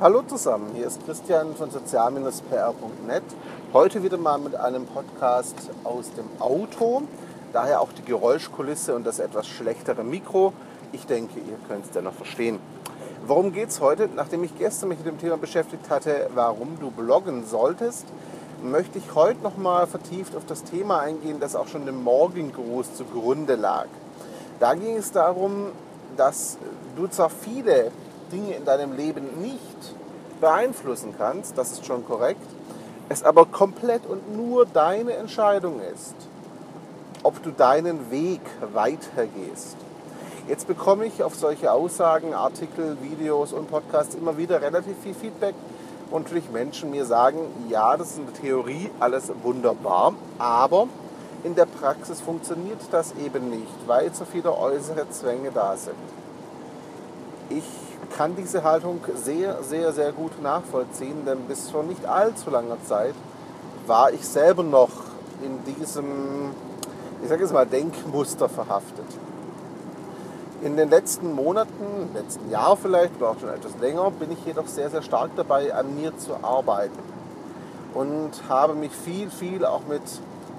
Hallo zusammen, hier ist Christian von sozial-pr.net. Heute wieder mal mit einem Podcast aus dem Auto. Daher auch die Geräuschkulisse und das etwas schlechtere Mikro. Ich denke, ihr könnt es dennoch verstehen. Worum geht es heute? Nachdem ich gestern mich mit dem Thema beschäftigt hatte, warum du bloggen solltest, möchte ich heute nochmal vertieft auf das Thema eingehen, das auch schon dem Morgengruß zugrunde lag. Da ging es darum, dass du zwar viele Dinge in deinem Leben nicht beeinflussen kannst, das ist schon korrekt, es aber komplett und nur deine Entscheidung ist, ob du deinen Weg weitergehst. Jetzt bekomme ich auf solche Aussagen, Artikel, Videos und Podcasts immer wieder relativ viel Feedback und natürlich Menschen mir sagen, ja, das ist in der Theorie alles wunderbar, aber in der Praxis funktioniert das eben nicht, weil so viele äußere Zwänge da sind. Ich kann diese Haltung sehr, sehr, sehr gut nachvollziehen, denn bis vor nicht allzu langer Zeit war ich selber noch in diesem, ich sage jetzt mal, Denkmuster verhaftet. In den letzten Monaten, im letzten Jahr vielleicht oder auch schon etwas länger, bin ich jedoch sehr, sehr stark dabei, an mir zu arbeiten und habe mich viel, viel auch mit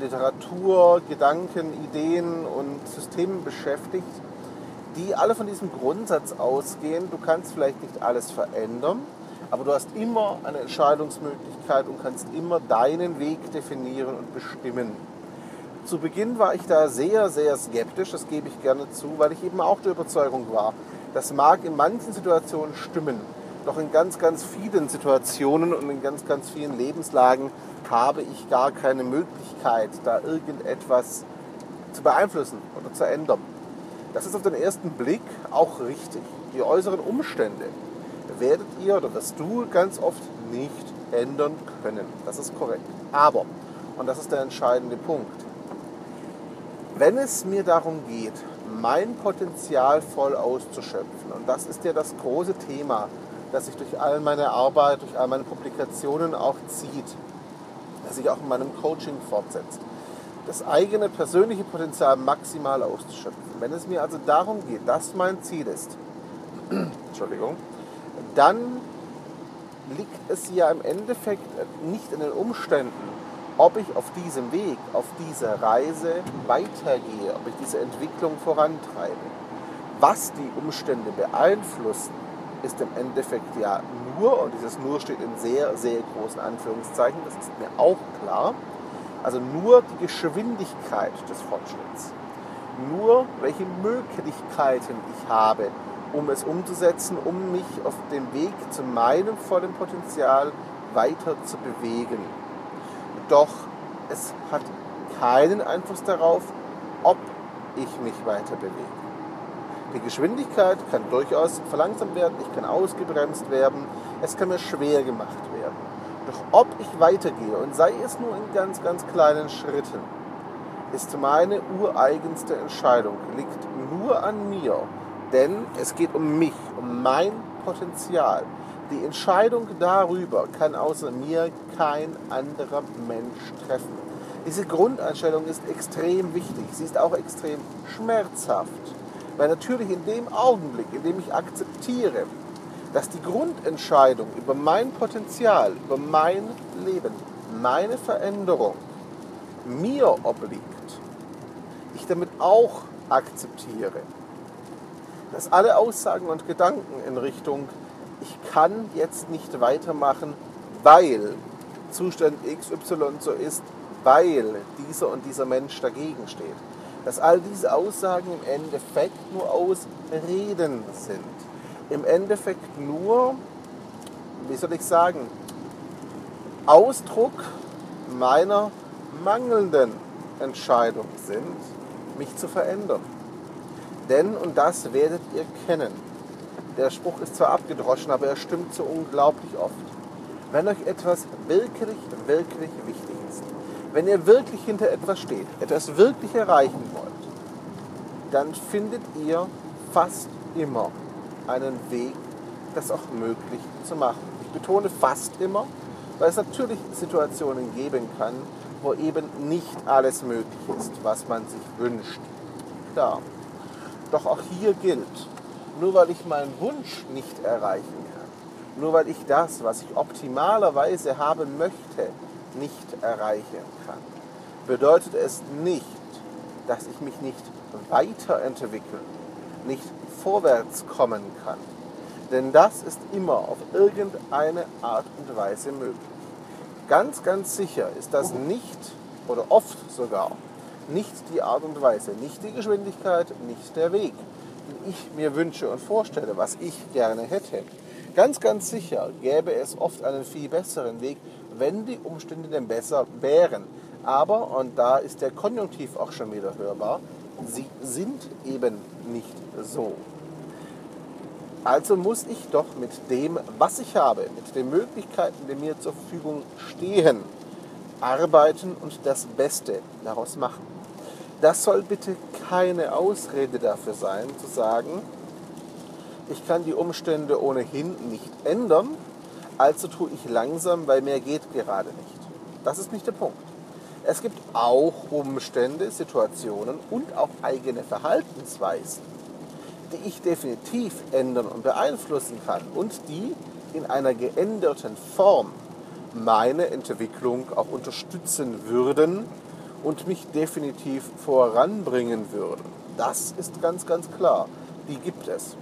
Literatur, Gedanken, Ideen und Systemen beschäftigt, die alle von diesem Grundsatz ausgehen, du kannst vielleicht nicht alles verändern, aber du hast immer eine Entscheidungsmöglichkeit und kannst immer deinen Weg definieren und bestimmen. Zu Beginn war ich da sehr, sehr skeptisch, das gebe ich gerne zu, weil ich eben auch der Überzeugung war, das mag in manchen Situationen stimmen, doch in ganz, ganz vielen Situationen und in ganz, ganz vielen Lebenslagen habe ich gar keine Möglichkeit, da irgendetwas zu beeinflussen oder zu ändern. Das ist auf den ersten Blick auch richtig. Die äußeren Umstände werdet ihr oder wirst du ganz oft nicht ändern können. Das ist korrekt. Aber, und das ist der entscheidende Punkt, wenn es mir darum geht, mein Potenzial voll auszuschöpfen, und das ist ja das große Thema, das sich durch all meine Arbeit, durch all meine Publikationen auch zieht, das sich auch in meinem Coaching fortsetzt, das eigene persönliche Potenzial maximal auszuschöpfen. Wenn es mir also darum geht, dass mein Ziel ist, Entschuldigung, dann liegt es ja im Endeffekt nicht in den Umständen, ob ich auf diesem Weg, auf dieser Reise weitergehe, ob ich diese Entwicklung vorantreibe. Was die Umstände beeinflussen, ist im Endeffekt ja nur, und dieses nur steht in sehr, sehr großen Anführungszeichen, das ist mir auch klar, also nur die Geschwindigkeit des Fortschritts. Nur welche Möglichkeiten ich habe, um es umzusetzen, um mich auf dem Weg zu meinem vollen Potenzial weiter zu bewegen. Doch es hat keinen Einfluss darauf, ob ich mich weiter bewege. Die Geschwindigkeit kann durchaus verlangsamt werden, ich kann ausgebremst werden, es kann mir schwer gemacht werden. Doch ob ich weitergehe und sei es nur in ganz, ganz kleinen Schritten, ist meine ureigenste Entscheidung, liegt nur an mir. Denn es geht um mich, um mein Potenzial. Die Entscheidung darüber kann außer mir kein anderer Mensch treffen. Diese Grundeinstellung ist extrem wichtig. Sie ist auch extrem schmerzhaft. Weil natürlich in dem Augenblick, in dem ich akzeptiere, dass die Grundentscheidung über mein Potenzial, über mein Leben, meine Veränderung mir obliegt, ich damit auch akzeptiere, dass alle Aussagen und Gedanken in Richtung, ich kann jetzt nicht weitermachen, weil Zustand XY so ist, weil dieser und dieser Mensch dagegen steht. Dass all diese Aussagen im Endeffekt nur Ausreden sind im Endeffekt nur, wie soll ich sagen, Ausdruck meiner mangelnden Entscheidung sind, mich zu verändern. Denn, und das werdet ihr kennen, der Spruch ist zwar abgedroschen, aber er stimmt so unglaublich oft. Wenn euch etwas wirklich, wirklich wichtig ist, wenn ihr wirklich hinter etwas steht, etwas wirklich erreichen wollt, dann findet ihr fast immer einen Weg, das auch möglich zu machen. Ich betone fast immer, weil es natürlich Situationen geben kann, wo eben nicht alles möglich ist, was man sich wünscht. Klar. Doch auch hier gilt, nur weil ich meinen Wunsch nicht erreichen kann, nur weil ich das, was ich optimalerweise haben möchte, nicht erreichen kann, bedeutet es nicht, dass ich mich nicht weiterentwickeln, nicht vorwärts kommen kann. Denn das ist immer auf irgendeine Art und Weise möglich. Ganz, ganz sicher ist das nicht oder oft sogar nicht die Art und Weise, nicht die Geschwindigkeit, nicht der Weg, den ich mir wünsche und vorstelle, was ich gerne hätte. Ganz, ganz sicher gäbe es oft einen viel besseren Weg, wenn die Umstände denn besser wären. Aber, und da ist der Konjunktiv auch schon wieder hörbar, sie sind eben nicht so. Also muss ich doch mit dem, was ich habe, mit den Möglichkeiten, die mir zur Verfügung stehen, arbeiten und das Beste daraus machen. Das soll bitte keine Ausrede dafür sein, zu sagen, ich kann die Umstände ohnehin nicht ändern, also tue ich langsam, weil mehr geht gerade nicht. Das ist nicht der Punkt. Es gibt auch Umstände, Situationen und auch eigene Verhaltensweisen, die ich definitiv ändern und beeinflussen kann und die in einer geänderten Form meine Entwicklung auch unterstützen würden und mich definitiv voranbringen würden. Das ist ganz, ganz klar. Die gibt es.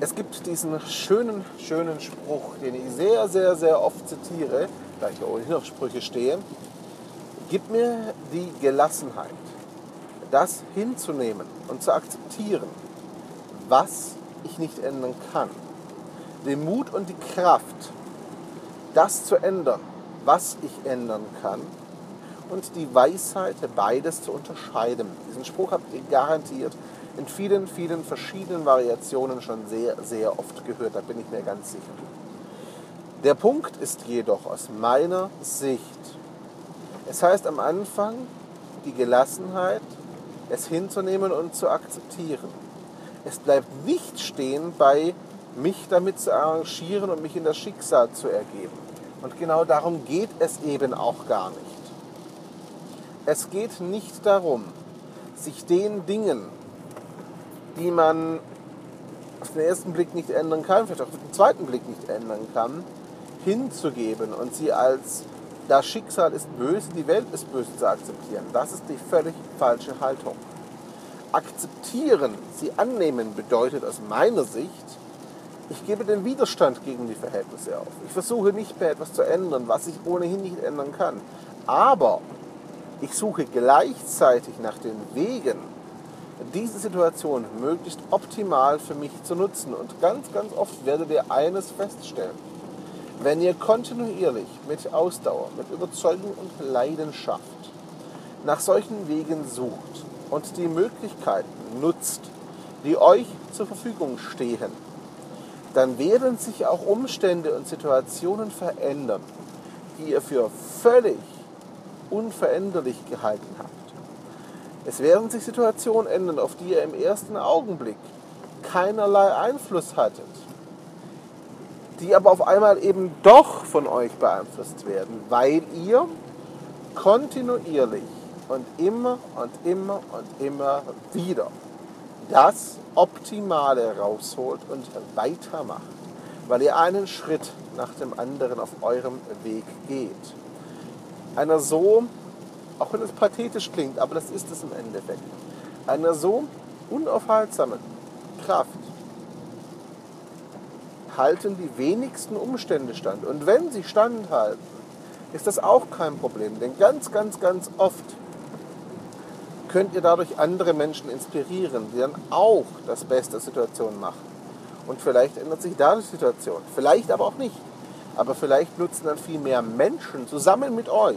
Es gibt diesen schönen, schönen Spruch, den ich sehr, sehr, sehr oft zitiere, da ich ohnehin auf Sprüche stehe. Gib mir die Gelassenheit, das hinzunehmen und zu akzeptieren, was ich nicht ändern kann. Den Mut und die Kraft, das zu ändern, was ich ändern kann. Und die Weisheit, beides zu unterscheiden. Diesen Spruch habt ihr garantiert in vielen, vielen verschiedenen Variationen schon sehr, sehr oft gehört. Da bin ich mir ganz sicher. Der Punkt ist jedoch aus meiner Sicht, es heißt am Anfang die Gelassenheit, es hinzunehmen und zu akzeptieren. Es bleibt nicht stehen bei mich damit zu arrangieren und mich in das Schicksal zu ergeben. Und genau darum geht es eben auch gar nicht. Es geht nicht darum, sich den Dingen, die man auf den ersten Blick nicht ändern kann, vielleicht auch auf den zweiten Blick nicht ändern kann, hinzugeben und sie als das Schicksal ist böse, die Welt ist böse zu akzeptieren. Das ist die völlig falsche Haltung. Akzeptieren, sie annehmen, bedeutet aus meiner Sicht, ich gebe den Widerstand gegen die Verhältnisse auf. Ich versuche nicht mehr etwas zu ändern, was ich ohnehin nicht ändern kann. Aber ich suche gleichzeitig nach den Wegen, diese Situation möglichst optimal für mich zu nutzen. Und ganz, ganz oft werdet ihr eines feststellen. Wenn ihr kontinuierlich mit Ausdauer, mit Überzeugung und Leidenschaft nach solchen Wegen sucht und die Möglichkeiten nutzt, die euch zur Verfügung stehen, dann werden sich auch Umstände und Situationen verändern, die ihr für völlig unveränderlich gehalten habt. Es werden sich Situationen ändern, auf die ihr im ersten Augenblick keinerlei Einfluss hattet, die aber auf einmal eben doch von euch beeinflusst werden, weil ihr kontinuierlich und immer und immer und immer wieder das Optimale rausholt und weitermacht, weil ihr einen Schritt nach dem anderen auf eurem Weg geht. Einer so auch wenn es pathetisch klingt, aber das ist es im Endeffekt. Einer so unaufhaltsamen Kraft halten die wenigsten Umstände stand. Und wenn sie standhalten, ist das auch kein Problem. Denn ganz, ganz, ganz oft könnt ihr dadurch andere Menschen inspirieren, die dann auch das Beste der Situation machen. Und vielleicht ändert sich da die Situation. Vielleicht aber auch nicht. Aber vielleicht nutzen dann viel mehr Menschen zusammen mit euch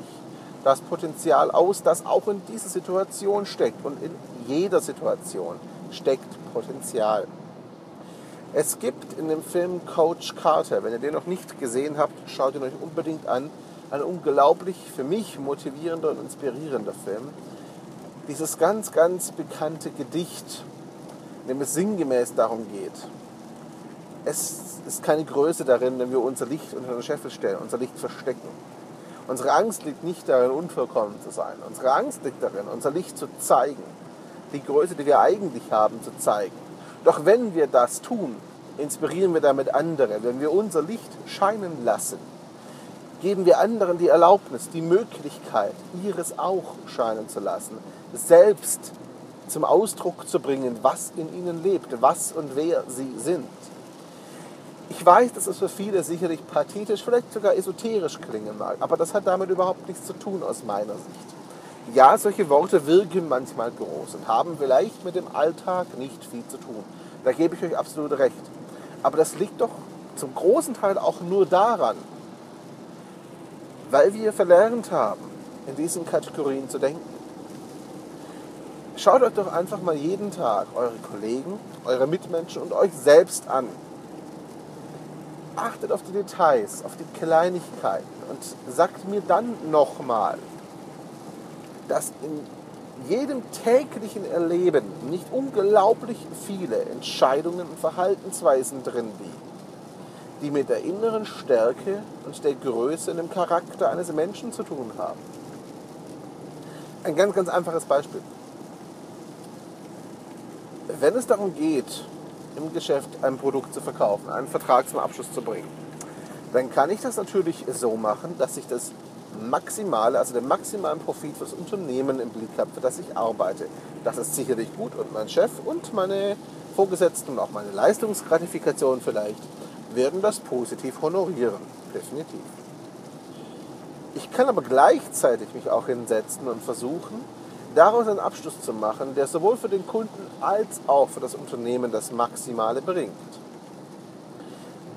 das Potenzial aus, das auch in dieser Situation steckt. Und in jeder Situation steckt Potenzial. Es gibt in dem Film Coach Carter, wenn ihr den noch nicht gesehen habt, schaut ihn euch unbedingt an. Ein unglaublich für mich motivierender und inspirierender Film. Dieses ganz, ganz bekannte Gedicht, in dem es sinngemäß darum geht. Es ist keine Größe darin, wenn wir unser Licht unter den Scheffel stellen, unser Licht verstecken Unsere Angst liegt nicht darin, unvollkommen zu sein. Unsere Angst liegt darin, unser Licht zu zeigen. Die Größe, die wir eigentlich haben, zu zeigen. Doch wenn wir das tun, inspirieren wir damit andere. Wenn wir unser Licht scheinen lassen, geben wir anderen die Erlaubnis, die Möglichkeit, ihres auch scheinen zu lassen, selbst zum Ausdruck zu bringen, was in ihnen lebt, was und wer sie sind. Ich weiß, dass es für viele sicherlich pathetisch, vielleicht sogar esoterisch klingen mag, aber das hat damit überhaupt nichts zu tun aus meiner Sicht. Ja, solche Worte wirken manchmal groß und haben vielleicht mit dem Alltag nicht viel zu tun. Da gebe ich euch absolut recht. Aber das liegt doch zum großen Teil auch nur daran, weil wir verlernt haben, in diesen Kategorien zu denken. Schaut euch doch einfach mal jeden Tag eure Kollegen, eure Mitmenschen und euch selbst an. Achtet auf die Details, auf die Kleinigkeiten und sagt mir dann nochmal, dass in jedem täglichen Erleben nicht unglaublich viele Entscheidungen und Verhaltensweisen drin liegen, die mit der inneren Stärke und der Größe und dem Charakter eines Menschen zu tun haben. Ein ganz, ganz einfaches Beispiel. Wenn es darum geht, im Geschäft ein Produkt zu verkaufen, einen Vertrag zum Abschluss zu bringen, dann kann ich das natürlich so machen, dass ich das maximale, also den maximalen Profit fürs Unternehmen im Blick habe, für das ich arbeite. Das ist sicherlich gut und mein Chef und meine Vorgesetzten und auch meine Leistungsgratifikation vielleicht werden das positiv honorieren. Definitiv. Ich kann aber gleichzeitig mich auch hinsetzen und versuchen, daraus einen Abschluss zu machen, der sowohl für den Kunden als auch für das Unternehmen das Maximale bringt.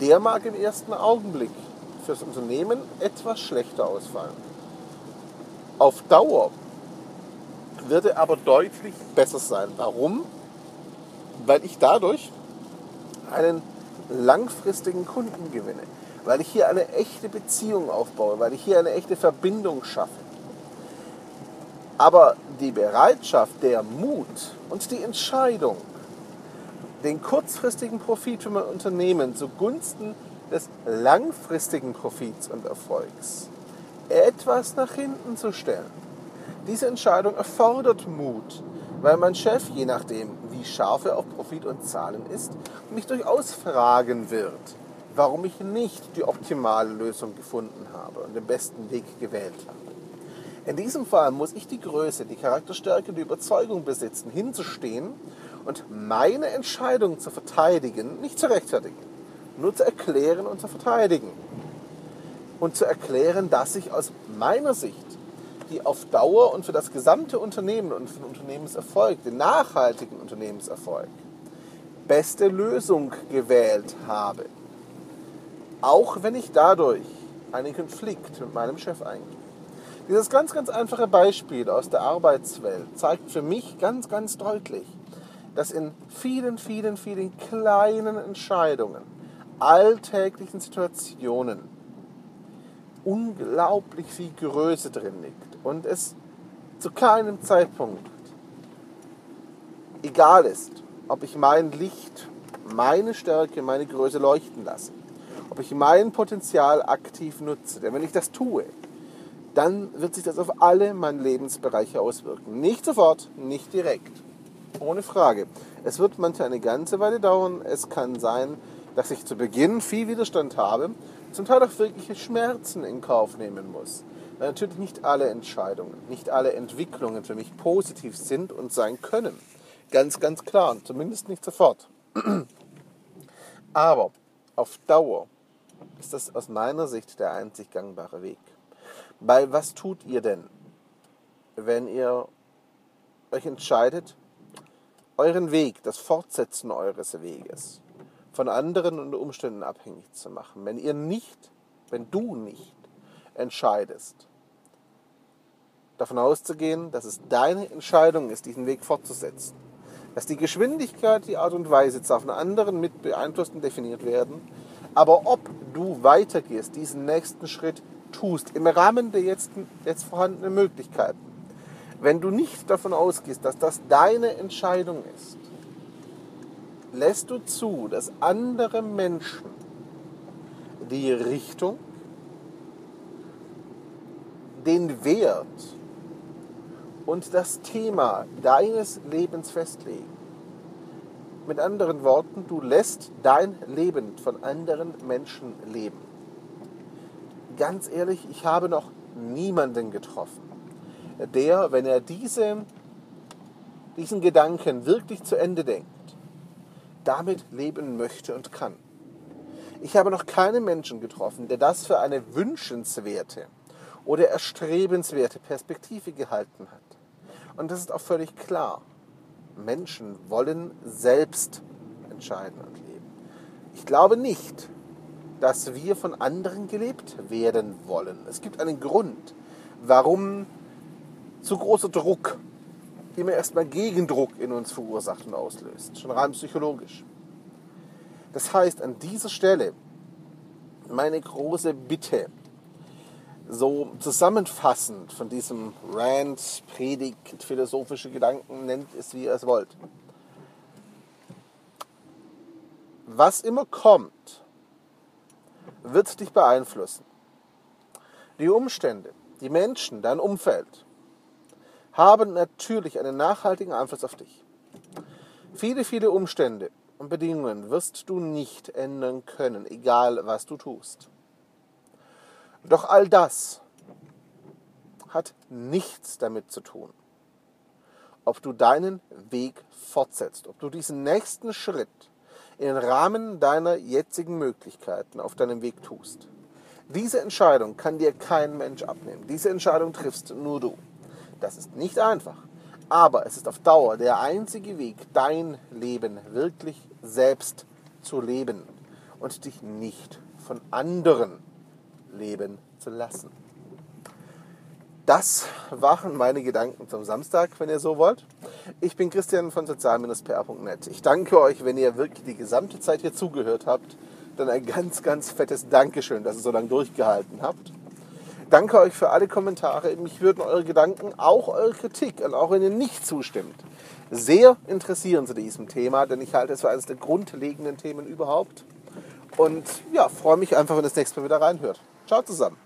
Der mag im ersten Augenblick fürs Unternehmen etwas schlechter ausfallen. Auf Dauer wird er aber deutlich besser sein. Warum? Weil ich dadurch einen langfristigen Kunden gewinne, weil ich hier eine echte Beziehung aufbaue, weil ich hier eine echte Verbindung schaffe. Aber die Bereitschaft, der Mut und die Entscheidung, den kurzfristigen Profit für mein Unternehmen zugunsten des langfristigen Profits und Erfolgs etwas nach hinten zu stellen. Diese Entscheidung erfordert Mut, weil mein Chef, je nachdem, wie scharf er auf Profit und Zahlen ist, mich durchaus fragen wird, warum ich nicht die optimale Lösung gefunden habe und den besten Weg gewählt habe. In diesem Fall muss ich die Größe, die Charakterstärke, die Überzeugung besitzen, hinzustehen und meine Entscheidung zu verteidigen, nicht zu rechtfertigen, nur zu erklären und zu verteidigen. Und zu erklären, dass ich aus meiner Sicht die auf Dauer und für das gesamte Unternehmen und für den Unternehmenserfolg, den nachhaltigen Unternehmenserfolg, beste Lösung gewählt habe. Auch wenn ich dadurch einen Konflikt mit meinem Chef eingehe. Dieses ganz, ganz einfache Beispiel aus der Arbeitswelt zeigt für mich ganz, ganz deutlich, dass in vielen, vielen, vielen kleinen Entscheidungen, alltäglichen Situationen unglaublich viel Größe drin liegt und es zu keinem Zeitpunkt egal ist, ob ich mein Licht, meine Stärke, meine Größe leuchten lasse, ob ich mein Potenzial aktiv nutze. Denn wenn ich das tue, dann wird sich das auf alle meine Lebensbereiche auswirken. Nicht sofort, nicht direkt. Ohne Frage. Es wird manchmal eine ganze Weile dauern. Es kann sein, dass ich zu Beginn viel Widerstand habe, zum Teil auch wirkliche Schmerzen in Kauf nehmen muss. Weil natürlich nicht alle Entscheidungen, nicht alle Entwicklungen für mich positiv sind und sein können. Ganz, ganz klar. Und zumindest nicht sofort. Aber auf Dauer ist das aus meiner Sicht der einzig gangbare Weg. Weil was tut ihr denn, wenn ihr euch entscheidet, euren Weg, das Fortsetzen eures Weges von anderen und Umständen abhängig zu machen? Wenn ihr nicht, wenn du nicht entscheidest, davon auszugehen, dass es deine Entscheidung ist, diesen Weg fortzusetzen, dass die Geschwindigkeit, die Art und Weise zwar von anderen mit beeinflusst und definiert werden, aber ob du weitergehst, diesen nächsten Schritt tust, im Rahmen der jetzt, jetzt vorhandenen Möglichkeiten, wenn du nicht davon ausgehst, dass das deine Entscheidung ist, lässt du zu, dass andere Menschen die Richtung, den Wert und das Thema deines Lebens festlegen. Mit anderen Worten, du lässt dein Leben von anderen Menschen leben. Ganz ehrlich, ich habe noch niemanden getroffen, der, wenn er diese, diesen Gedanken wirklich zu Ende denkt, damit leben möchte und kann. Ich habe noch keinen Menschen getroffen, der das für eine wünschenswerte oder erstrebenswerte Perspektive gehalten hat. Und das ist auch völlig klar. Menschen wollen selbst entscheiden und leben. Ich glaube nicht, dass wir von anderen gelebt werden wollen. Es gibt einen Grund, warum zu großer Druck immer erstmal Gegendruck in uns verursacht und auslöst, schon rein psychologisch. Das heißt, an dieser Stelle meine große Bitte, so zusammenfassend von diesem Rant, Predigt, philosophische Gedanken, nennt es wie ihr es wollt. Was immer kommt, wird dich beeinflussen. Die Umstände, die Menschen, dein Umfeld haben natürlich einen nachhaltigen Einfluss auf dich. Viele, viele Umstände und Bedingungen wirst du nicht ändern können, egal was du tust. Doch all das hat nichts damit zu tun, ob du deinen Weg fortsetzt, ob du diesen nächsten Schritt im Rahmen deiner jetzigen Möglichkeiten auf deinem Weg tust. Diese Entscheidung kann dir kein Mensch abnehmen. Diese Entscheidung triffst nur du. Das ist nicht einfach. Aber es ist auf Dauer der einzige Weg, dein Leben wirklich selbst zu leben und dich nicht von anderen leben zu lassen. Das waren meine Gedanken zum Samstag, wenn ihr so wollt. Ich bin Christian von sozial-pr.net. Ich danke euch, wenn ihr wirklich die gesamte Zeit hier zugehört habt. Dann ein ganz, ganz fettes Dankeschön, dass ihr so lange durchgehalten habt. Danke euch für alle Kommentare. Mich würden eure Gedanken, auch eure Kritik, und auch wenn ihr nicht zustimmt, sehr interessieren zu diesem Thema, denn ich halte es für eines der grundlegenden Themen überhaupt. Und ja, freue mich einfach, wenn ihr das nächste Mal wieder reinhört. Ciao zusammen.